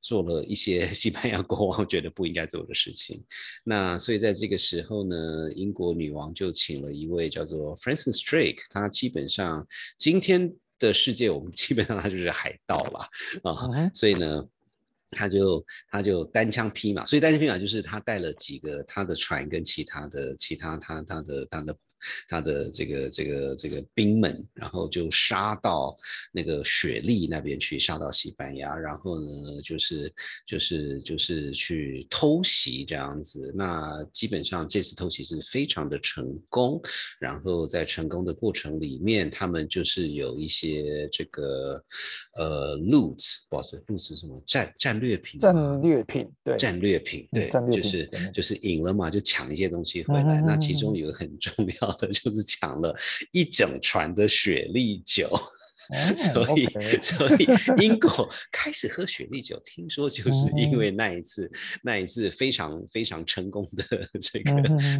S1: 做了一些 *laughs* 西班牙国王觉得不应该做的事情，那所以在这个时候呢，英国女王就请了一位叫做 Francis Drake，他基本上今天的世界我们基本上他就是海盗了啊，所以呢，他就他就单枪匹马，所以单枪匹马就是他带了几个他的船跟其他的其他他他的他的他的这个这个这个兵们，然后就杀到那个雪莉那边去，杀到西班牙，然后呢，就是就是就是去偷袭这样子。那基本上这次偷袭是非常的成功，然后在成功的过程里面，他们就是有一些这个呃 loot，不是 loot 是什么战战略品？
S2: 战略品，对，
S1: 战略品，对，就是就是赢了嘛，就抢一些东西回来。那其中有个很重要的，*laughs* 就是抢了一整船的雪莉酒。*laughs* 所以，所以英国开始喝雪莉酒，听说就是因为那一次，那一次非常非常成功的 *laughs* 这个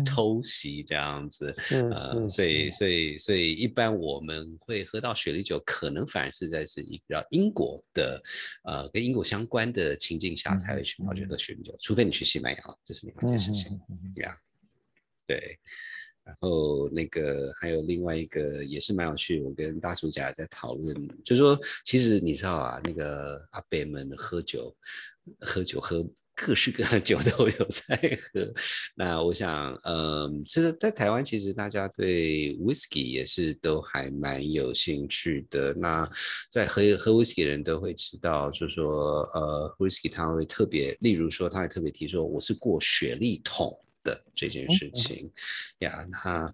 S1: 偷袭这样子。
S2: 呃，
S1: 所以，所以，所以一般我们会喝到雪莉酒，可能反而是在是一个英国的，呃，跟英国相关的情境下才会去跑去喝雪莉酒，除非你去西班牙，这是另外一件事情。对呀，对。然后那个还有另外一个也是蛮有趣，我跟大叔家在讨论，就说其实你知道啊，那个阿伯们喝酒，喝酒喝各式各样的酒都有在喝。那我想，嗯，其实，在台湾其实大家对 whisky 也是都还蛮有兴趣的。那在喝喝 whisky 的人都会知道，就说呃，whisky 他会特别，例如说他会特别提说，我是过雪莉桶。的这件事情呀，那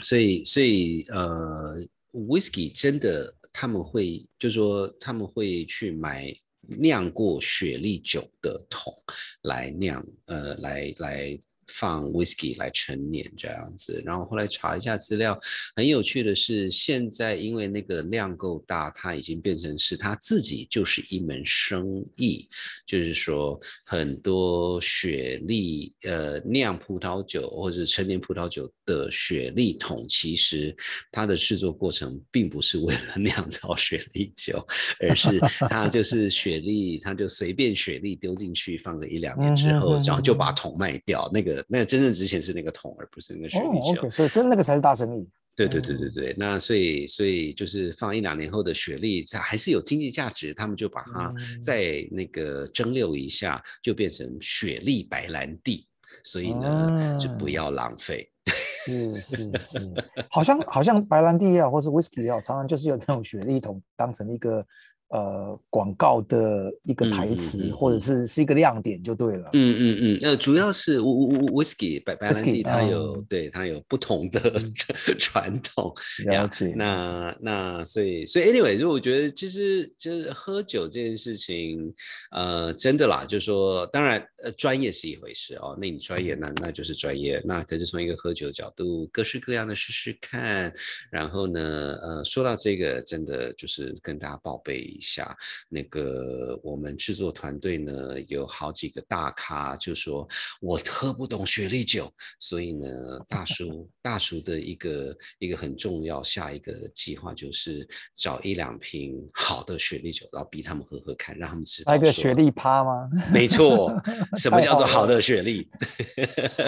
S1: 所以所以呃，whisky 真的他们会就说他们会去买酿过雪莉酒的桶来酿呃来来。放 whisky 来陈年这样子，然后后来查一下资料，很有趣的是，现在因为那个量够大，它已经变成是它自己就是一门生意，就是说很多雪莉呃酿葡萄酒或者陈年葡萄酒的雪莉桶，其实它的制作过程并不是为了酿造雪莉酒，而是它就是雪莉，它就随便雪莉丢进去放个一两年之后，然后就把桶卖掉那个。那真正值钱是那个桶，而不是那个雪莉酒。
S2: 所以，真那个才是大生意。
S1: 对对对对对。那所以，所以就是放一两年后的雪莉，它还是有经济价值，他们就把它在那个蒸馏一下，就变成雪莉白兰地。所以呢，就不要浪费。*laughs*
S2: 是是是，好像好像白兰地也好，或是 whisky 啊，常常就是有那种雪莉桶当成一个。呃，广告的一个台词，或者是是一个亮点就对了。
S1: 嗯嗯嗯，呃，主要是 whisky 白白兰地，它有对它有不同的 *laughs* 传统。
S2: 了解。
S1: 那那所以所以 anyway，就我觉得其实就是喝酒这件事情，呃，真的啦，就是说，当然呃，专业是一回事哦。那你专业，那那就是专业。那可是从一个喝酒角度，各式各样的试试看。然后呢，呃，说到这个，真的就是跟大家报备。下那个我们制作团队呢有好几个大咖，就说我喝不懂雪莉酒，所以呢大叔大叔的一个一个很重要下一个计划就是找一两瓶好的雪莉酒，然后逼他们喝喝看，让他们知道。
S2: 来个雪莉趴吗？
S1: 没错，*laughs* 什么叫做好的雪莉？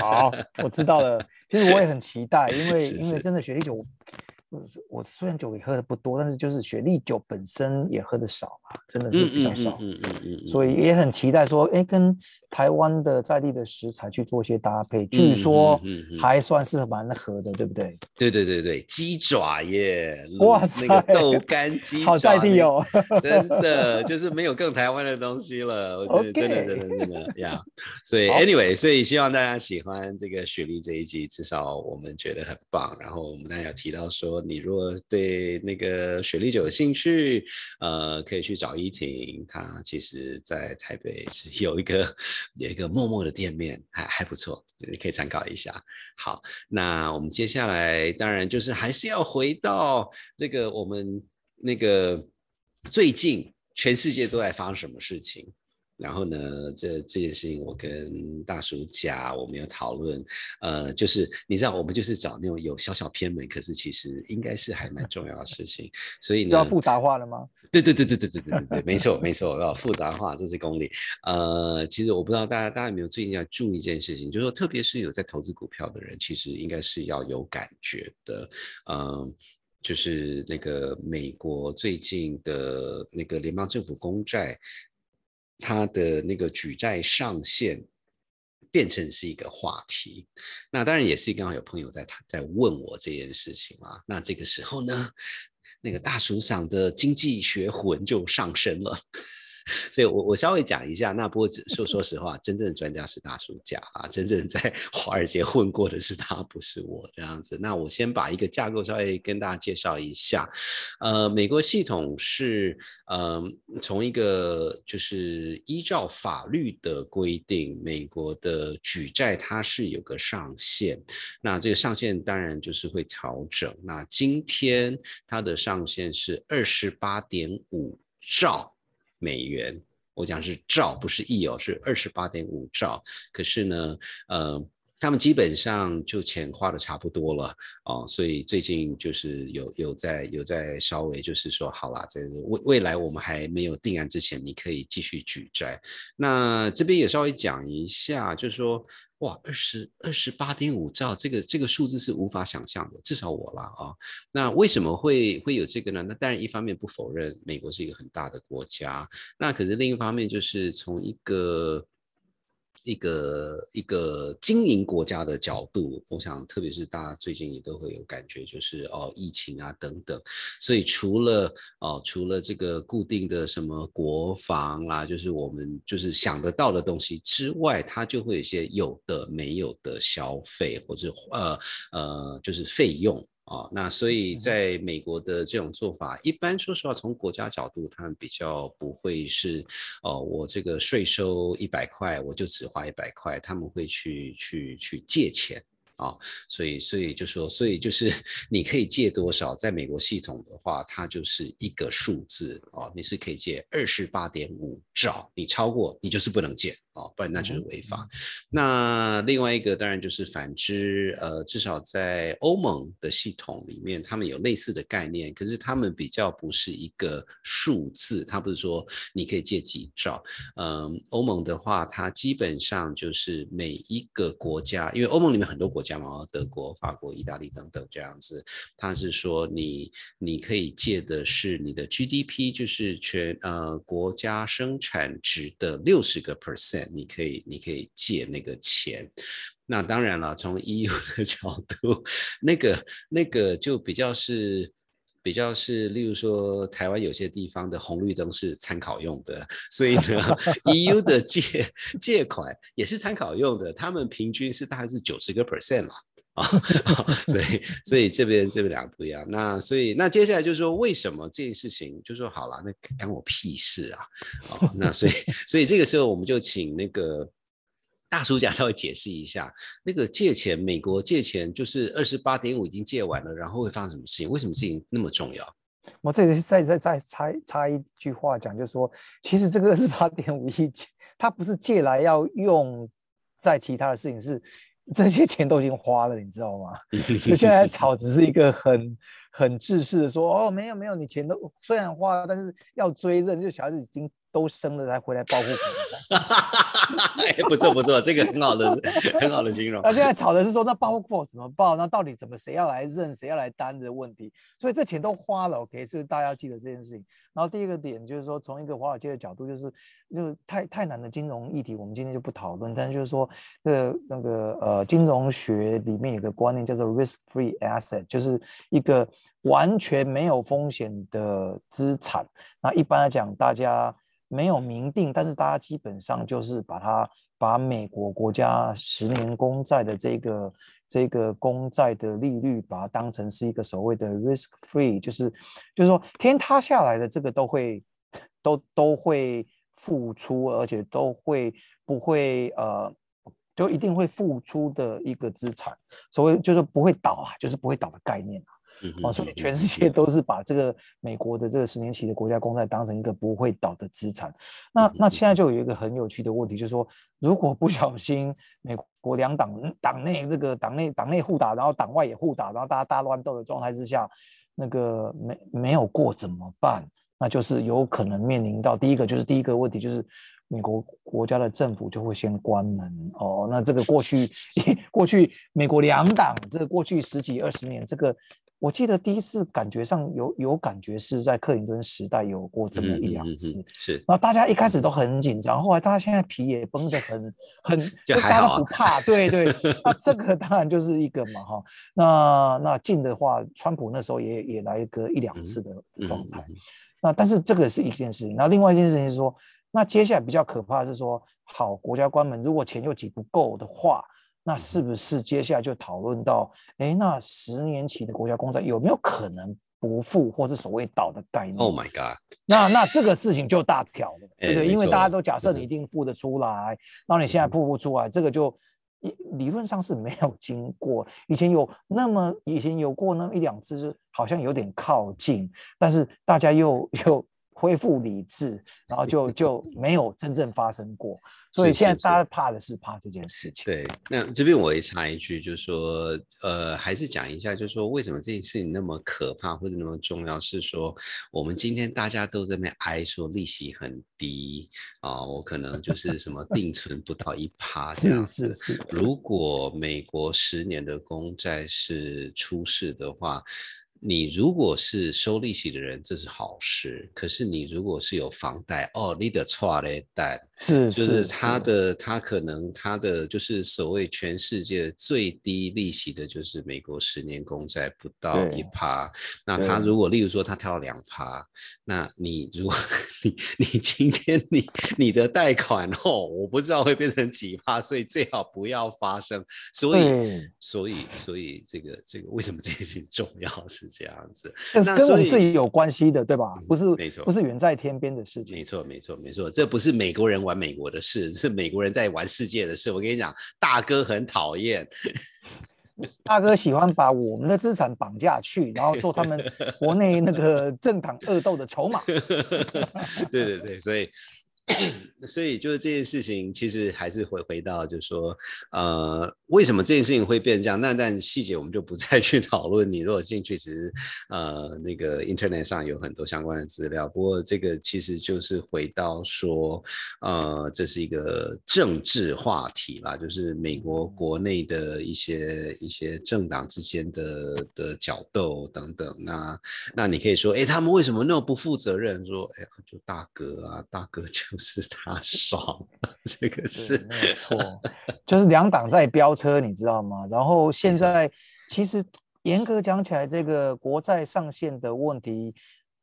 S2: 好，我知道了。其实我也很期待，*laughs* 因为因为真的雪莉酒。我虽然酒也喝的不多，但是就是雪莉酒本身也喝的少嘛，真的是比较少，嗯嗯嗯，所以也很期待说，哎，跟台湾的在地的食材去做一些搭配，据说还算是蛮合的，对不对？
S1: 对对对对，鸡爪耶，哇塞，那个豆干鸡爪，
S2: 好在地哦，
S1: 真的 *laughs* 就是没有更台湾的东西了，我觉得真的真的真的呀，所以 *laughs* anyway，所以希望大家喜欢这个雪莉这一集，至少我们觉得很棒，然后我们大家有提到说。你如果对那个雪莉酒有兴趣，呃，可以去找依婷，她其实在台北是有一个有一个默默的店面，还还不错，你可以参考一下。好，那我们接下来当然就是还是要回到这个我们那个最近全世界都在发生什么事情。然后呢，这这件事情我跟大叔家我们有讨论，呃，就是你知道，我们就是找那种有小小偏门，可是其实应该是还蛮重要的事情。所以呢，
S2: 要复杂化了吗？
S1: 对对对对对对对对对，没错没错，要复杂化，这是公理。呃，其实我不知道大家大家有没有最近要注意一件事情，就是说，特别是有在投资股票的人，其实应该是要有感觉的。嗯，就是那个美国最近的那个联邦政府公债。他的那个举债上限变成是一个话题。那当然也是刚好有朋友在他在问我这件事情啦。那这个时候呢，那个大叔嗓的经济学魂就上升了。所以，我我稍微讲一下。那不过，说说实话，真正的专家是大叔家啊，真正在 *laughs* 华尔街混过的是他，不是我这样子。那我先把一个架构稍微跟大家介绍一下。呃，美国系统是，呃，从一个就是依照法律的规定，美国的举债它是有个上限。那这个上限当然就是会调整。那今天它的上限是二十八点五兆。美元，我讲是兆，不是亿哦，是二十八点五兆。可是呢，呃，他们基本上就钱花的差不多了哦，所以最近就是有有在有在稍微就是说，好啦，这未未来我们还没有定案之前，你可以继续举债。那这边也稍微讲一下，就是说。哇，二十二十八点五兆，这个这个数字是无法想象的，至少我啦啊。那为什么会会有这个呢？那当然一方面不否认美国是一个很大的国家，那可是另一方面就是从一个。一个一个经营国家的角度，我想，特别是大家最近也都会有感觉，就是哦，疫情啊等等，所以除了哦，除了这个固定的什么国防啦，就是我们就是想得到的东西之外，它就会有一些有的没有的消费或者呃呃，就是费用。啊，那所以在美国的这种做法，一般说实话，从国家角度，他们比较不会是，哦，我这个税收一百块，我就只花一百块，他们会去去去借钱。啊，所以所以就说，所以就是你可以借多少，在美国系统的话，它就是一个数字啊，你是可以借二十八点五兆，你超过你就是不能借啊，不然那就是违法。那另外一个当然就是反之，呃，至少在欧盟的系统里面，他们有类似的概念，可是他们比较不是一个数字，它不是说你可以借几兆。嗯，欧盟的话，它基本上就是每一个国家，因为欧盟里面很多国。家嘛，德国、法国、意大利等等这样子，它是说你你可以借的是你的 GDP，就是全呃国家生产值的六十个 percent，你可以你可以借那个钱。那当然了，从 EU 的 *laughs* 角度，那个那个就比较是比较是，例如说台湾有些地方的红绿灯是参考用的，所以呢，*laughs* EU 的借借款也是参考用的，他们平均是大概是九十个 percent 啦。啊，所以所以这边这边两个不一样。那所以那接下来就是说，为什么这件事情就说好了，那干我屁事啊？哦，那所以所以这个时候我们就请那个。大叔家稍微解释一下，那个借钱，美国借钱就是二十八点五已经借完了，然后会发生什么事情？为什么事情那么重要？
S2: 我这里再再再插插一句话讲，就是说，其实这个二十八点五亿，它不是借来要用在其他的事情，是这些钱都已经花了，你知道吗？*laughs* 所以现在 *laughs* 炒只是一个很很自私的说，哦，没有没有，你钱都虽然花了，但是要追认，就小孩子已经。都生了才回来报户口，*laughs*
S1: 不错不错，这个很好的很好的形容。
S2: 那现在吵的是说，那报户口怎么报？那到底怎么谁要来认，谁要来担的问题？所以这钱都花了，OK，所以大家要记得这件事情。然后第二个点就是说，从一个华尔街的角度，就是就太太难的金融议题，我们今天就不讨论。但是就是说，个那个呃，金融学里面有个观念叫做 risk-free asset，就是一个完全没有风险的资产。那一般来讲，大家没有明定，但是大家基本上就是把它把美国国家十年公债的这个这个公债的利率，把它当成是一个所谓的 risk free，就是就是说天塌下来的这个都会都都会付出，而且都会不会呃就一定会付出的一个资产，所谓就是不会倒啊，就是不会倒的概念。哦，所以全世界都是把这个美国的这个十年期的国家公债当成一个不会倒的资产。那那现在就有一个很有趣的问题，就是说，如果不小心美国两党党内这个党内党内互打，然后党外也互打，然后大家大乱斗的状态之下，那个没没有过怎么办？那就是有可能面临到第一个就是第一个问题就是美国国家的政府就会先关门哦。那这个过去 *laughs* 过去美国两党这个过去十几二十年这个。我记得第一次感觉上有有感觉是在克林顿时代有过这么一两次，
S1: 是。
S2: 然后大家一开始都很紧张，后来大家现在皮也绷得很 *laughs* 很，
S1: 就大
S2: 家都不怕。对对，*laughs* 那这个当然就是一个嘛哈。那那近的话，川普那时候也也来个一两次的状态。那但是这个是一件事情，那另外一件事情是说，那接下来比较可怕的是说，好国家关门如果钱又挤不够的话。那是不是接下来就讨论到，哎，那十年期的国家公债有没有可能不付或是所谓倒的概念
S1: ？Oh my god！*laughs*
S2: 那那这个事情就大条了，对不对？因为大家都假设你一定付得出来，那你现在付不出来，这个就理论上是没有经过。以前有那么以前有过那么一两次，是好像有点靠近，但是大家又又。恢复理智，然后就就 *laughs* 没有真正发生过，所以现在大家怕的是怕这件事情。
S1: 对，那这边我也插一句，就是说，呃，还是讲一下，就是说，为什么这件事情那么可怕或者那么重要？是说，我们今天大家都在那边哀说利息很低啊，我可能就是什么 *laughs* 定存不到一趴这样子。
S2: 是是是。
S1: 如果美国十年的公债是出事的话。你如果是收利息的人，这是好事。可是你如果是有房贷，哦，你的错嘞，贷
S2: 是
S1: 就是他的，他可能他的就是所谓全世界最低利息的，就是美国十年公债不到一趴。那他如果例如说他跳两趴，那你如果 *laughs* 你你今天你你的贷款哦，我不知道会变成几趴，所以最好不要发生。所以所以所以这个这个为什么这件事情重要是？这样子，
S2: 那跟我们是有关系的，对吧？不是，
S1: 没错，
S2: 不是远在天边的事情。
S1: 没错，没错，没错，这不是美国人玩美国的事，是美国人在玩世界的事。我跟你讲，大哥很讨厌，*laughs*
S2: 大哥喜欢把我们的资产绑架去，然后做他们国内那个 *laughs* 政党恶斗的筹码。
S1: 对对对，所以。*coughs* 所以就是这件事情，其实还是回回到，就是说，呃，为什么这件事情会变成这样？那但细节我们就不再去讨论。你如果兴趣，其实呃，那个 Internet 上有很多相关的资料。不过这个其实就是回到说，呃，这是一个政治话题啦，就是美国国内的一些一些政党之间的的角斗等等。那那你可以说，哎，他们为什么那么不负责任？说，哎，就大哥啊，大哥就。就是他 *laughs* 爽，*laughs* 这个是
S2: 没错，*laughs* 就是两党在飙车，你知道吗？然后现在其实严格讲起来，这个国债上限的问题，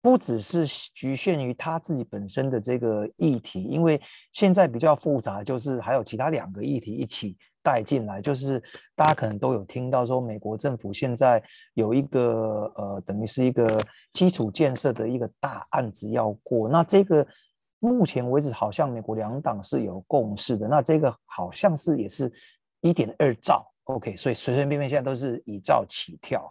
S2: 不只是局限于他自己本身的这个议题，因为现在比较复杂，就是还有其他两个议题一起带进来，就是大家可能都有听到说，美国政府现在有一个呃，等于是一个基础建设的一个大案子要过，那这个。目前为止，好像美国两党是有共识的。那这个好像是也是一点二兆，OK，所以随随便便现在都是以兆起跳。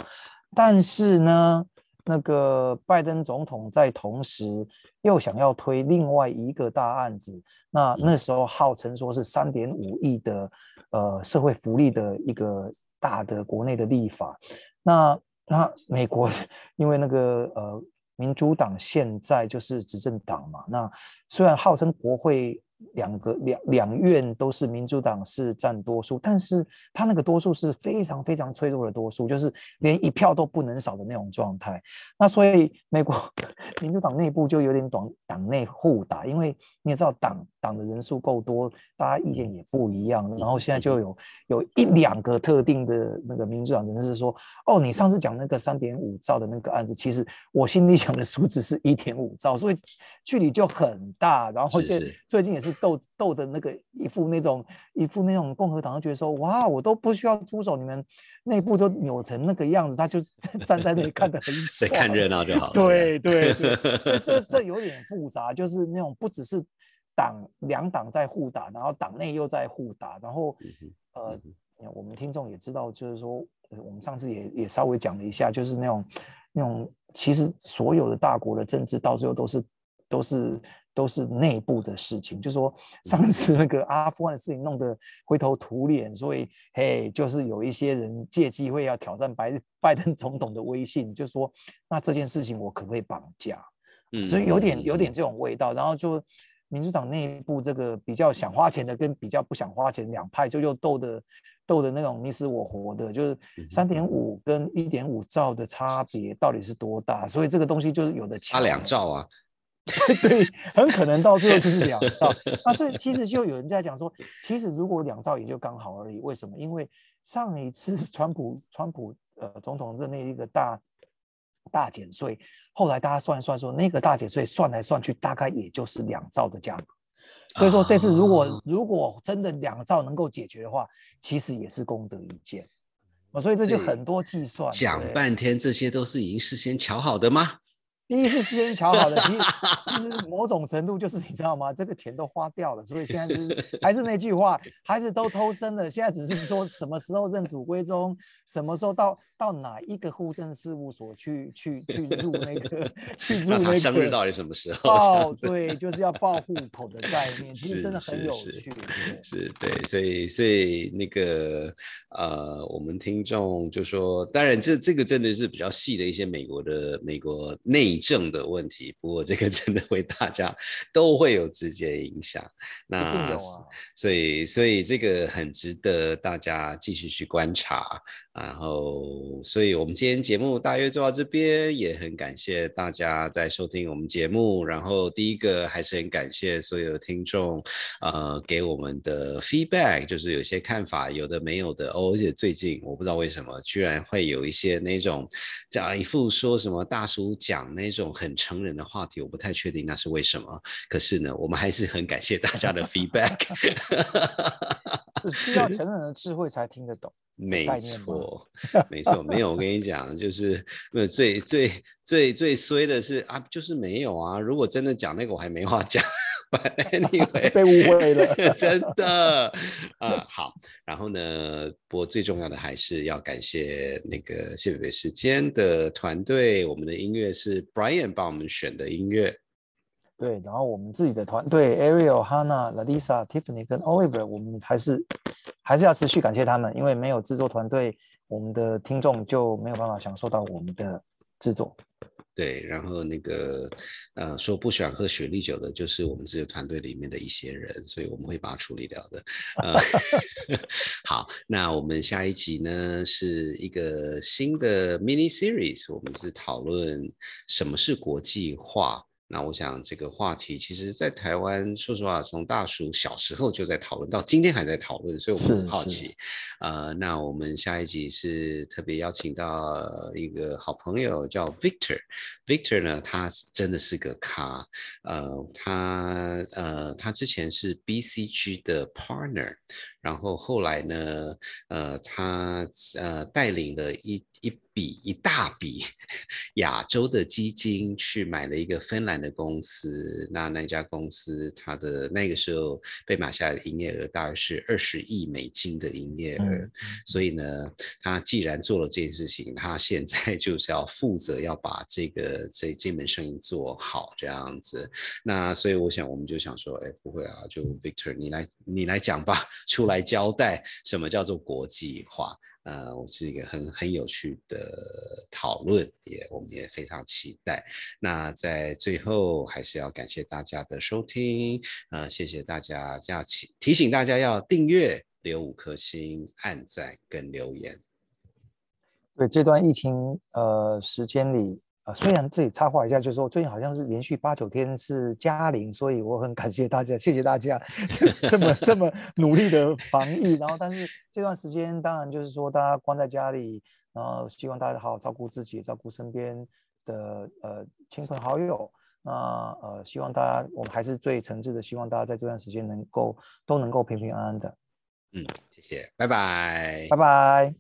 S2: 但是呢，那个拜登总统在同时又想要推另外一个大案子，那那时候号称说是三点五亿的呃社会福利的一个大的国内的立法。那那美国 *laughs* 因为那个呃。民主党现在就是执政党嘛，那虽然号称国会。两个两两院都是民主党是占多数，但是他那个多数是非常非常脆弱的多数，就是连一票都不能少的那种状态。那所以美国 *laughs* 民主党内部就有点党党内互打，因为你也知道党党的人数够多，大家意见也不一样。然后现在就有有一两个特定的那个民主党人士说：“哦，你上次讲那个三点五兆的那个案子，其实我心里想的数字是一点五兆，所以距离就很大。”然后就最近也是。斗斗的那个一副那种一副那种共和党就觉得说哇我都不需要出手，你们内部都扭成那个样子，他就站在那里看得很 *laughs* 爽，
S1: 看热闹就好。
S2: 对对对，这这有点复杂，就是那种不只是党两党在互打，然后党内又在互打，然后呃我们听众也知道，就是说我们上次也也稍微讲了一下，就是那种那种其实所有的大国的政治到最后都是都是。都是内部的事情，就是说上次那个阿富汗的事情弄得灰头土脸，所以嘿，就是有一些人借机会要挑战拜拜登总统的威信，就说那这件事情我可不可以绑架？嗯，所以有点有点这种味道。然后就民主党内部这个比较想花钱的跟比较不想花钱两派就又斗的斗的那种你死我活的，就是三点五跟一点五兆的差别到底是多大？所以这个东西就是有的
S1: 差两兆啊。*laughs*
S2: 对，很可能到最后就是两兆。*laughs* 那所以其实就有人在讲说，其实如果两兆也就刚好而已。为什么？因为上一次川普川普呃总统任内一个大大减税，后来大家算一算说，那个大减税算来算去大概也就是两兆的价格。所以说这次如果如果真的两兆能够解决的话，其实也是功德一件。所以这就很多计算。
S1: 讲半天，这些都是已经事先瞧好的吗？
S2: 第一是事先瞧好的，*laughs* 其实某种程度就是你知道吗？这个钱都花掉了，所以现在就是 *laughs* 还是那句话，孩子都偷生了，现在只是说什么时候认祖归宗，什么时候到到哪一个户政事务所去去去 *laughs* 入那个去入那个
S1: 生日到底什么时候？
S2: 报对，就是要报户口的概 *laughs* 念，其实真的很有趣。
S1: 是，对，所以所以那个呃，我们听众就说，当然这这个真的是比较细的一些美国的美国内。政的问题，不过这个真的会大家 *laughs* 都会有直接影响。那所以所以这个很值得大家继续去观察。然后，所以我们今天节目大约做到这边，也很感谢大家在收听我们节目。然后第一个还是很感谢所有听众，呃，给我们的 feedback，就是有些看法有的没有的哦。而且最近我不知道为什么，居然会有一些那种讲一副说什么大叔讲那。种很成人的话题，我不太确定那是为什么。可是呢，我们还是很感谢大家的 *laughs* feedback。
S2: 哈哈哈需要成人的智慧才听得懂。
S1: 没错，没错，没有。我跟你讲，就是那最最最最衰的是啊，就是没有啊。如果真的讲那个，我还没话讲。*laughs* Anyway，*laughs*
S2: 被误会了，*laughs*
S1: 真的啊。好，然后呢，不过最重要的还是要感谢那个谢北北时间的团队。我们的音乐是 Brian 帮我们选的音乐。
S2: 对，然后我们自己的团队 Ariel、Hannah、Ladisa、Tiffany 跟 Oliver，我们还是还是要持续感谢他们，因为没有制作团队，我们的听众就没有办法享受到我们的制作。
S1: 对，然后那个呃，说不喜欢喝雪莉酒的，就是我们这个团队里面的一些人，所以我们会把它处理掉的。呃，*laughs* 好，那我们下一集呢是一个新的 mini series，我们是讨论什么是国际化。那我想这个话题，其实，在台湾，说实话，从大叔小时候就在讨论，到今天还在讨论，所以我们很好奇。呃，那我们下一集是特别邀请到一个好朋友，叫 Victor。Victor 呢，他真的是个咖。呃，他呃，他之前是 BCG 的 partner，然后后来呢，呃，他呃带领了一。一笔一大笔亚洲的基金去买了一个芬兰的公司，那那家公司它的那个时候被买下来的营业额大概是二十亿美金的营业额，所以呢，他既然做了这件事情，他现在就是要负责要把这个这这门生意做好这样子。那所以我想我们就想说，哎，不会啊，就 Victor 你来你来讲吧，出来交代什么叫做国际化。呃，我是一个很很有趣的讨论，也我们也非常期待。那在最后，还是要感谢大家的收听，呃，谢谢大家，要提提醒大家要订阅、留五颗星、按赞跟留言。
S2: 对这段疫情呃时间里。虽然这里插话一下，就是说最近好像是连续八九天是嘉玲，所以我很感谢大家，谢谢大家 *laughs* 这么这么努力的防疫。然后，但是这段时间当然就是说大家关在家里，然后希望大家好好照顾自己，照顾身边的呃亲朋好友。那呃，希望大家我们还是最诚挚的，希望大家在这段时间能够都能够平平安安的。
S1: 嗯，谢谢，拜拜，
S2: 拜拜。